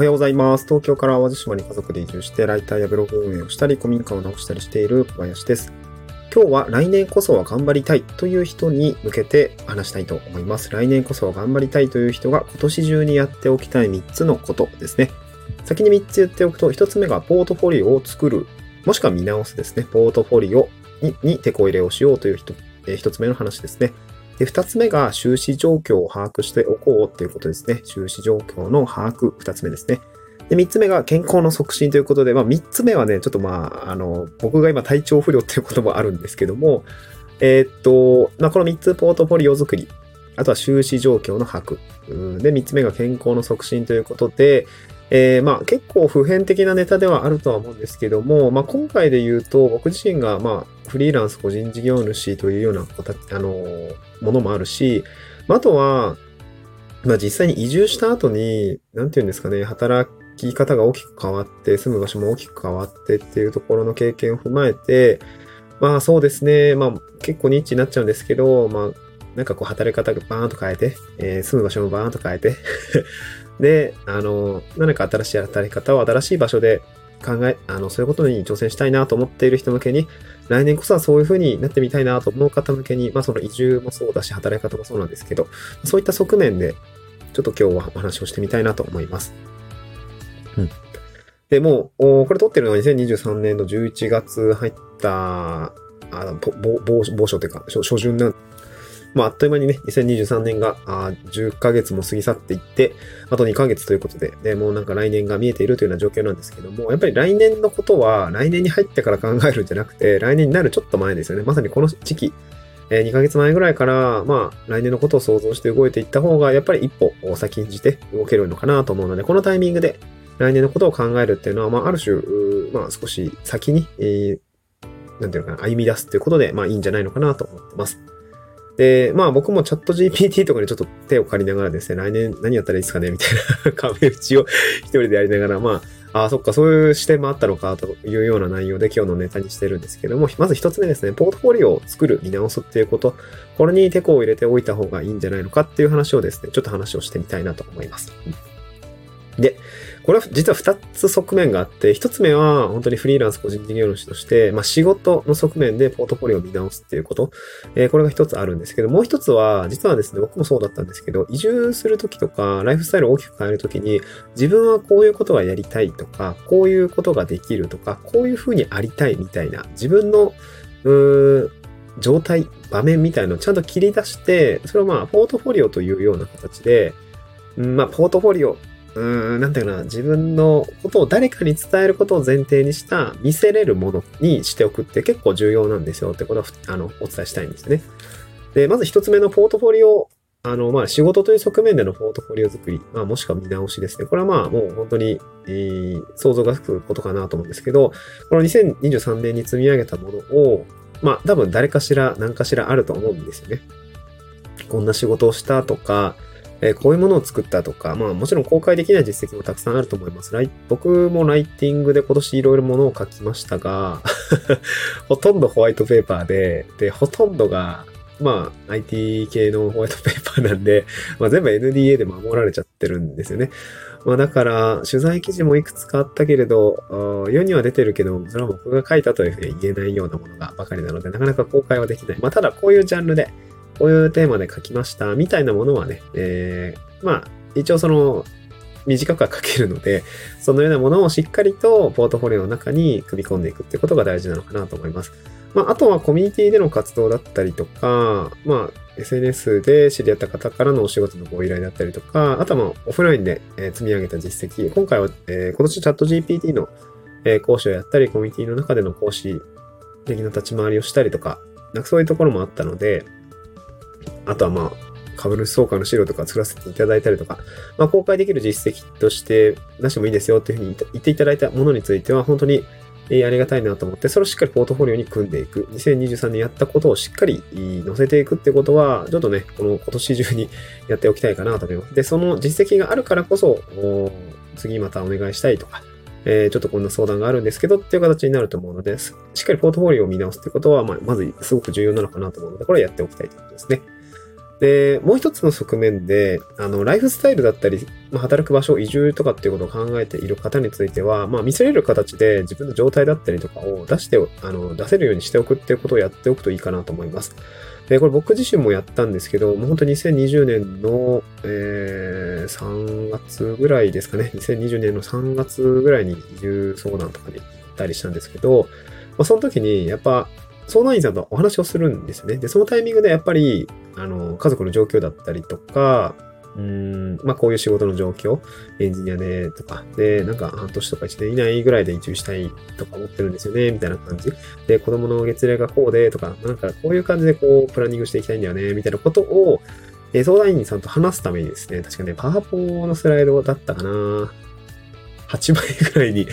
はようございます。東京から淡路島に家族で移住して、ライターやブログ運営をしたり、古民家を直したりしている小林です。今日は来年こそは頑張りたいという人に向けて話したいと思います。来年こそは頑張りたいという人が今年中にやっておきたい3つのことですね。先に3つ言っておくと、1つ目がポートフォリオを作る、もしくは見直すですね。ポートフォリオにに手こ入れをしようという1、えー一つ目の話ですね。で、二つ目が収支状況を把握しておこうっていうことですね。収支状況の把握、二つ目ですね。で、三つ目が健康の促進ということで、まあ三つ目はね、ちょっとまあ、あの、僕が今体調不良っていうこともあるんですけども、えーっと、まあこの三つポートフォリオ作り、あとは収支状況の把握。で、三つ目が健康の促進ということで、えーまあ結構普遍的なネタではあるとは思うんですけども、まあ今回で言うと僕自身がまあフリーランス個人事業主というようなあのものもあるし、まああとは、まあ実際に移住した後に、なんていうんですかね、働き方が大きく変わって、住む場所も大きく変わってっていうところの経験を踏まえて、まあそうですね、まあ結構ニッチになっちゃうんですけど、まあなんかこう働き方がバーンと変えて、えー住む場所もバーンと変えて、で、あの、何か新しい働き方を新しい場所で考え、あの、そういうことに挑戦したいなと思っている人向けに、来年こそはそういう風になってみたいなと思う方向けに、まあその移住もそうだし、働き方もそうなんですけど、そういった側面で、ちょっと今日はお話をしてみたいなと思います。うん。で、もう、これ撮ってるのは2023年の11月入った、あぼぼ某某所というか、初初旬なんまあ、あっという間にね、2023年があ10ヶ月も過ぎ去っていって、あと2ヶ月ということで、で、もうなんか来年が見えているというような状況なんですけども、やっぱり来年のことは来年に入ってから考えるんじゃなくて、来年になるちょっと前ですよね。まさにこの時期、え2ヶ月前ぐらいから、まあ、来年のことを想像して動いていった方が、やっぱり一歩先んじて動けるのかなと思うので、このタイミングで来年のことを考えるっていうのは、まあ、ある種、まあ、少し先に、えーなんていうのかな、歩み出すっていうことで、まあ、いいんじゃないのかなと思ってます。で、まあ僕もチャット GPT とかにちょっと手を借りながらですね、来年何やったらいいですかねみたいな 壁打ちを一人でやりながら、まあ、ああ、そっか、そういう視点もあったのかというような内容で今日のネタにしてるんですけども、まず一つ目ですね、ポートフォリオを作る、見直すっていうこと、これにテコを入れておいた方がいいんじゃないのかっていう話をですね、ちょっと話をしてみたいなと思います。で、これは実は2つ側面があって、1つ目は本当にフリーランス個人事業主として、まあ仕事の側面でポートフォリオを見直すっていうこと、えーこれが1つあるんですけど、もう1つは、実はですね、僕もそうだったんですけど、移住するときとか、ライフスタイルを大きく変えるときに、自分はこういうことがやりたいとか、こういうことができるとか、こういうふうにありたいみたいな、自分の、うーん状態、場面みたいのをちゃんと切り出して、それをまあ、ポートフォリオというような形で、まあ、ポートフォリオ、うーん、なんていうかな、自分のことを誰かに伝えることを前提にした見せれるものにしておくって結構重要なんですよってことをあのお伝えしたいんですね。で、まず一つ目のポートフォリオ、あの、まあ、仕事という側面でのポートフォリオ作り、まあ、もしくは見直しですね。これはまあ、もう本当に、えー想像がつくことかなと思うんですけど、この2023年に積み上げたものを、まあ、多分誰かしら、何かしらあると思うんですよね。こんな仕事をしたとか、えーこういうものを作ったとか、まあもちろん公開できない実績もたくさんあると思います。ライ僕もライティングで今年いろいろものを書きましたが、ほとんどホワイトペーパーで、で、ほとんどが、まあ IT 系のホワイトペーパーなんで、まあ全部 NDA で守られちゃってるんですよね。まあだから、取材記事もいくつかあったけれど、世には出てるけど、それは僕が書いたというふうに言えないようなものがばかりなので、なかなか公開はできない。まあただこういうジャンルで、こういうテーマで書きました、みたいなものはね、えー、まあ、一応その、短くは書けるので、そのようなものをしっかりとポートフォリオの中に組み込んでいくってことが大事なのかなと思います。まあ、あとはコミュニティでの活動だったりとか、まあ、SNS で知り合った方からのお仕事のご依頼だったりとか、あとはまあオフラインで積み上げた実績、今回は、えー今年チャット GPT の、講師をやったり、コミュニティの中での講師的な立ち回りをしたりとか、なんかそういうところもあったので、あとはまあ、株主総会の資料とか作らせていただいたりとか、まあ、公開できる実績として出してもいいですよっていうふうに言っていただいたものについては、本当にえありがたいなと思って、それをしっかりポートフォリオに組んでいく。2023年やったことをしっかり載せていくってことは、ちょっとね、この今年中にやっておきたいかなと思います。で、その実績があるからこそ、次またお願いしたいとか、えーちょっとこんな相談があるんですけどっていう形になると思うので、しっかりポートフォリオを見直すってことは、まあ、まずすごく重要なのかなと思うので、これをやっておきたいということですね。で、もう一つの側面で、あの、ライフスタイルだったり、まあ、働く場所、移住とかっていうことを考えている方については、まあ、見せれる形で自分の状態だったりとかを出して、あの、出せるようにしておくっていうことをやっておくといいかなと思います。で、これ僕自身もやったんですけど、もう本当に2020年の、えー、3月ぐらいですかね。2020年の3月ぐらいに移住相談とかに行ったりしたんですけど、まあ、その時にやっぱ相談員さんとお話をするんですね。で、そのタイミングでやっぱり、あの、家族の状況だったりとか、うーん、まあこういう仕事の状況、エンジニアでとか、で、なんか半年とか1年以内ぐらいで移住したいとか思ってるんですよね、みたいな感じ。で、子供の月齢がこうでとか、なんかこういう感じでこう、プランニングしていきたいんだよね、みたいなことを、え相談員さんと話すためにですね、確かね、パワポのスライドだったかな8倍ぐらいに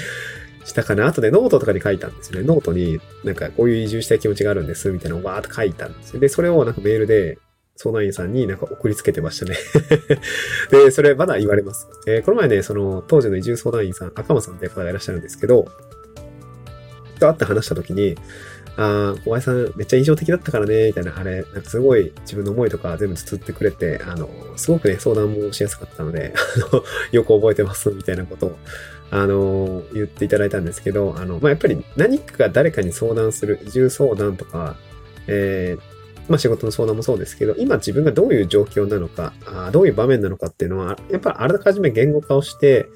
したかな？あとね、ノートとかに書いたんですよね。ノートに、なんかこういう移住したい気持ちがあるんです、みたいなのをわーっと書いたんですよ。で、それをなんかメールで相談員さんになんか送りつけてましたね で、それまだ言われます。えー、この前ね、その当時の移住相談員さん、赤間さんっていう方がいらっしゃるんですけど、と会って話した時に、ああ、小林さんめっちゃ印象的だったからね、みたいな、あれ、なんかすごい自分の思いとか全部綴ってくれて、あの、すごくね、相談もしやすかったので、あの、よく覚えてます、みたいなことを、あの、言っていただいたんですけど、あの、まあ、やっぱり何か誰かに相談する、移住相談とか、えー、まあ仕事の相談もそうですけど、今自分がどういう状況なのか、あどういう場面なのかっていうのは、やっぱりあらかじめ言語化をして、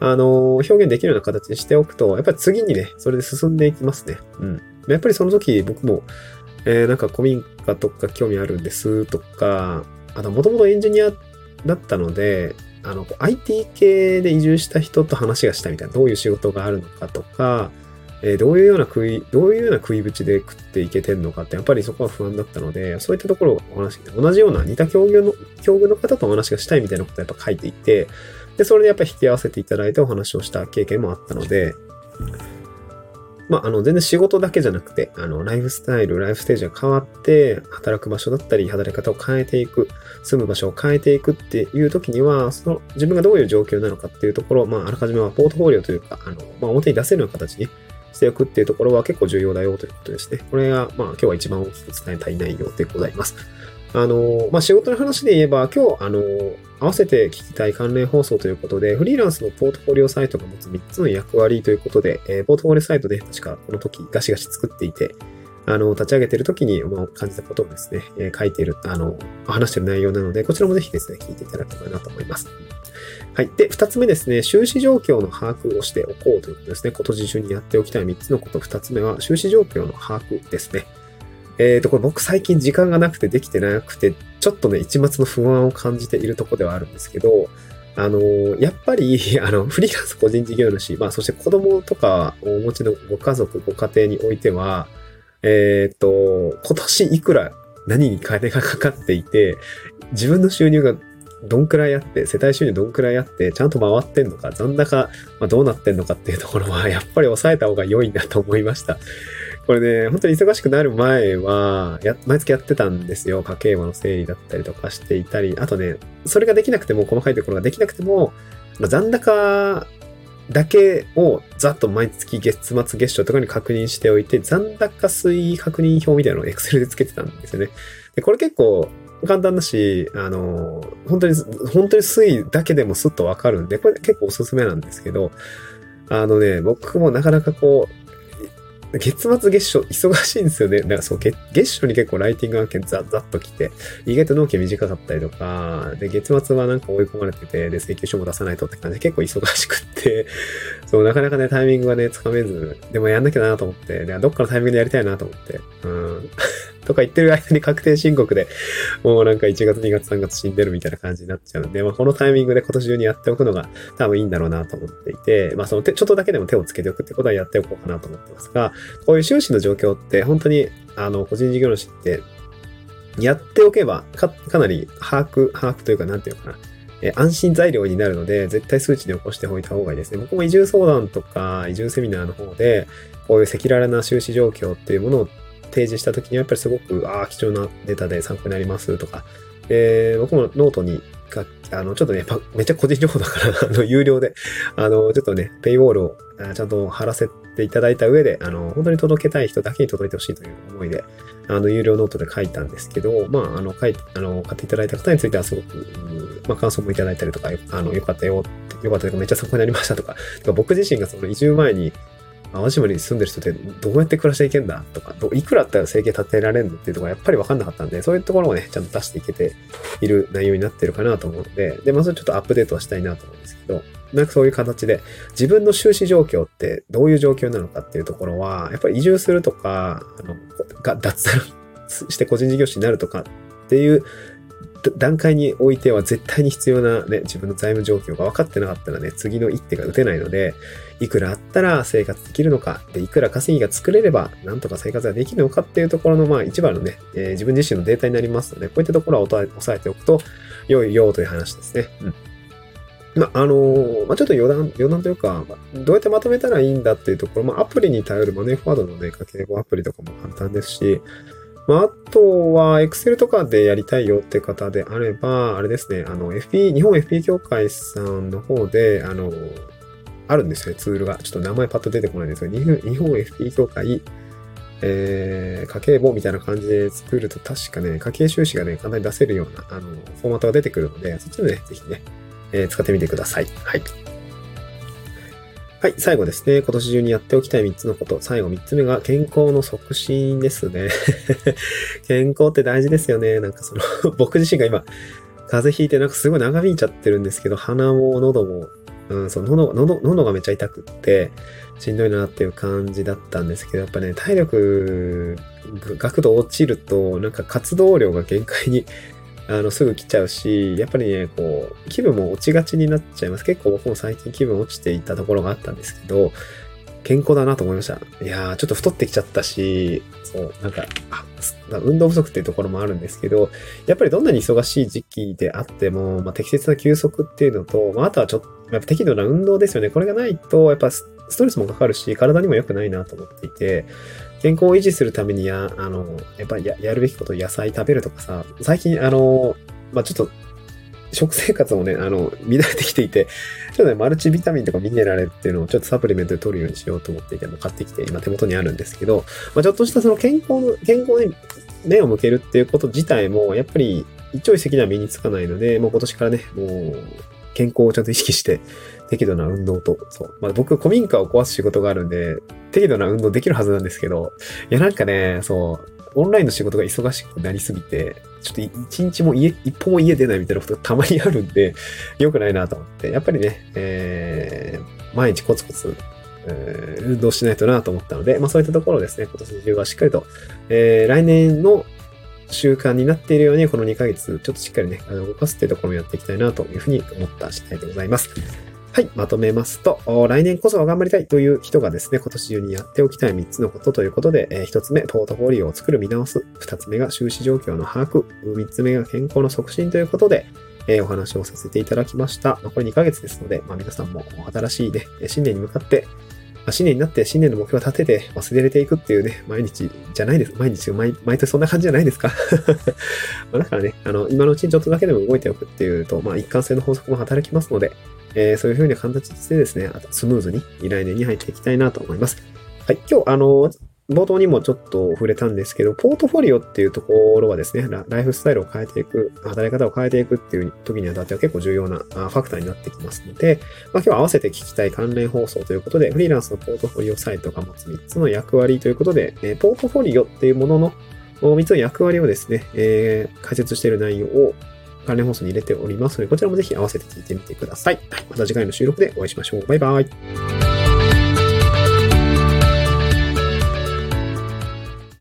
あの、表現できるような形にしておくと、やっぱり次にね、それで進んでいきますね。うん。やっぱりその時僕も、えー、なんか古民家とか興味あるんですとか、あともともとエンジニアだったので、あの、IT 系で移住した人と話がしたみたいな、どういう仕事があるのかとか、えー、どういうような食い、どういうような食い口で食っていけてんのかって、やっぱりそこは不安だったので、そういったところをお話同じような似た境遇の、境遇の方とお話がしたいみたいなことをやっぱ書いていて、で、それでやっぱ引き合わせていただいてお話をした経験もあったので、まあ、あの、全然仕事だけじゃなくて、あの、ライフスタイル、ライフステージが変わって、働く場所だったり、働き方を変えていく、住む場所を変えていくっていう時には、その、自分がどういう状況なのかっていうところを、まあ、あらかじめはポートフォリオというか、あの、まあ、表に出せるような形にしておくっていうところは結構重要だよということですね。これが、まあ、今日は一番大きく伝えたい内容でございます。あの、まあ、仕事の話で言えば、今日、あの、合わせて聞きたい関連放送ということで、フリーランスのポートフォリオサイトが持つ3つの役割ということで、えー、ポートフォリオサイトで確かこの時ガシガシ作っていて、あの、立ち上げてる時に感じたことをですね、えー、書いている、あの、話してる内容なので、こちらもぜひですね、聞いていただければなと思います。はい。で、二つ目ですね、収支状況の把握をしておこうということですね。今年中にやっておきたい三つのこと。二つ目は、収支状況の把握ですね。えっ、ー、と、これ僕最近時間がなくてできてなくて、ちょっとね、一末の不安を感じているとこではあるんですけど、あの、やっぱり、あの、フリーランス個人事業主、まあ、そして子供とかお持ちのご家族、ご家庭においては、えっ、ー、と、今年いくら何に金がかかっていて、自分の収入がどんくらいあって、世帯収入どんくらいあって、ちゃんと回ってんのか、残高、まあ、どうなってんのかっていうところは、やっぱり抑えた方が良いなと思いました。これね、本当に忙しくなる前は、や、毎月やってたんですよ。家計簿の整理だったりとかしていたり、あとね、それができなくても、細かいところができなくても、ま、残高だけをざっと毎月月末月初とかに確認しておいて、残高推移確認表みたいなのを Excel でつけてたんですよね。で、これ結構簡単だし、あの、本当に、本当に推移だけでもスッとわかるんで、これ結構おすすめなんですけど、あのね、僕もなかなかこう、月末月初忙しいんですよね。だからそう月、月初に結構ライティング案件ザッザッと来て、意外と納期短かったりとか、で、月末はなんか追い込まれてて、で、請求書も出さないとって感じで結構忙しくって、そう、なかなかね、タイミングはね、つかめず、でもやんなきゃなと思って、で、どっかのタイミングでやりたいなと思って、うん。とか言ってる間に確定申告で、もうなんか1月、2月、3月死んでるみたいな感じになっちゃうんで、まあ、このタイミングで今年中にやっておくのが多分いいんだろうなと思っていて、まあ、その手、ちょっとだけでも手をつけておくってことはやっておこうかなと思ってますが、こういう収支の状況って本当に、あの、個人事業主って、やっておけばか、かなり把握、把握というか、なんていうのかな。え安心材料になるので、絶対数値に起こしておいた方がいいですね。僕も移住相談とか、移住セミナーの方で、こういう赤裸々な収支状況っていうものを提示した時にはやっぱりすごく、ああ、貴重なデータで参考になりますとか、えー、僕もノートに、あの、ちょっとね、めっちゃ個人情報だから あの、有料で、あの、ちょっとね、ペイウォールをちゃんと貼らせていただいた上で、あの、本当に届けたい人だけに届いてほしいという思いで、あの、有料ノートで書いたんですけど、まあ、あの、書いてあの、買っていただいた方についてはすごく、まあ、感想もいただいたりとか、あの、よかったよ、よかったとか、めっちゃ参考になりましたとか、か僕自身がその移住前に、淡路島に住んでる人ってどうやって暮らしていけんだ？とか、いくらあったら生計立てられるの？っていうところがやっぱり分かんなかったんで、そういうところをね、ちゃんと出していけている内容になってるかなと思うので、で、まずちょっとアップデートはしたいなと思うんですけど、なんかそういう形で自分の収支状況ってどういう状況なのかっていうところは、やっぱり移住するとか、あの、が脱サラ して個人事業主になるとかっていう段階においては絶対に必要なね、自分の財務状況が分かってなかったらね、次の一手が打てないので、いくらあったら生活できるのか、で、いくら稼ぎが作れれば、なんとか生活ができるのかっていうところの、まあ一番のね、えー、自分自身のデータになりますので、こういったところは押さえておくと良いよという話ですね。うん。まあ、あのー、まあ、ちょっと余談、余談というか、どうやってまとめたらいいんだっていうところ、まあ、アプリに頼るマネーフォワードのね、家計簿アプリとかも簡単ですし、まあ、あとは、Excel とかでやりたいよって方であれば、あれですね、あの、FP、日本 FP 協会さんの方で、あの、あるんですよね、ツールが。ちょっと名前パッと出てこないんですけど、日本 FP 協会、えー、家計簿みたいな感じで作ると確かね、家計収支がね、簡単に出せるような、あの、フォーマットが出てくるので、そっちでね、ぜひね、えー、使ってみてください。はい。はい、最後ですね。今年中にやっておきたい3つのこと。最後3つ目が健康の促進ですね。健康って大事ですよね。なんかその 僕自身が今、風邪ひいてなんかすごい長引いちゃってるんですけど、鼻も喉も、うん、その喉、喉、喉がめっちゃ痛くって、しんどいなっていう感じだったんですけど、やっぱね、体力、学度落ちると、なんか活動量が限界にあの、すぐ来ちゃうし、やっぱりね、こう、気分も落ちがちになっちゃいます。結構僕も最近気分落ちていたところがあったんですけど、健康だなと思いました。いやー、ちょっと太ってきちゃったし、そう、なんか、運動不足っていうところもあるんですけど、やっぱりどんなに忙しい時期であっても、まあ、適切な休息っていうのと、まあ、あとはちょっと、やっぱ適度な運動ですよね。これがないと、やっぱストレスもかかるし、体にも良くないなと思っていて、健康を維持するためにや、あの、やっぱりややるべきこと野菜食べるとかさ、最近あの、まあ、ちょっと、食生活もね、あの、乱れてきていて、ちょっとね、マルチビタミンとかミネラルっていうのをちょっとサプリメントで取るようにしようと思っていて、も買ってきて、今手元にあるんですけど、まあ、ちょっとしたその健康の、健康に目を向けるっていうこと自体も、やっぱり一朝一夕には身につかないので、もう今年からね、もう、健康をちゃんと意識して、適度な運動と、そう。まあ、僕、古民家を壊す仕事があるんで、適度な運動できるはずなんですけど、いや、なんかね、そう、オンラインの仕事が忙しくなりすぎて、ちょっと一日も家、一歩も家出ないみたいなことがたまにあるんで、良くないなと思って、やっぱりね、えー、毎日コツコツ、えー、運動しないとなと思ったので、まあそういったところですね、今年中はしっかりと、えー、来年の習慣になっているように、この2ヶ月、ちょっとしっかりね、動かすっていうところをやっていきたいなというふうに思った次第でございます。はい、まとめますと、来年こそは頑張りたいという人がですね、今年中にやっておきたい3つのことということで、えー、1つ目、ポートフォリオを作る見直す。2つ目が収支状況の把握。3つ目が健康の促進ということで、え、お話をさせていただきました。残り2ヶ月ですので、まあ、皆さんも新しいね、新年に向かって、あ、新年になって新年の目標を立てて忘れていくっていうね、毎日じゃないです。毎日、毎毎年そんな感じじゃないですか まだからね、あの、今のうちにちょっとだけでも動いておくっていうと、まあ、一貫性の法則も働きますので、えー、そういうふうな形でですね、あとスムーズに来年に入っていきたいなと思います。はい、今日、あの、冒頭にもちょっと触れたんですけど、ポートフォリオっていうところはですね、ライフスタイルを変えていく、働き方を変えていくっていう時にあたっては結構重要なファクターになってきますので、まあ、今日は合わせて聞きたい関連放送ということで、フリーランスのポートフォリオサイトが持つ3つの役割ということで、えポートフォリオっていうものの3つの役割をですね、えー、解説している内容を関連放送に入れておりますので、こちらもぜひ合わせて聞いてみてください。また次回の収録でお会いしましょう。バイバイ。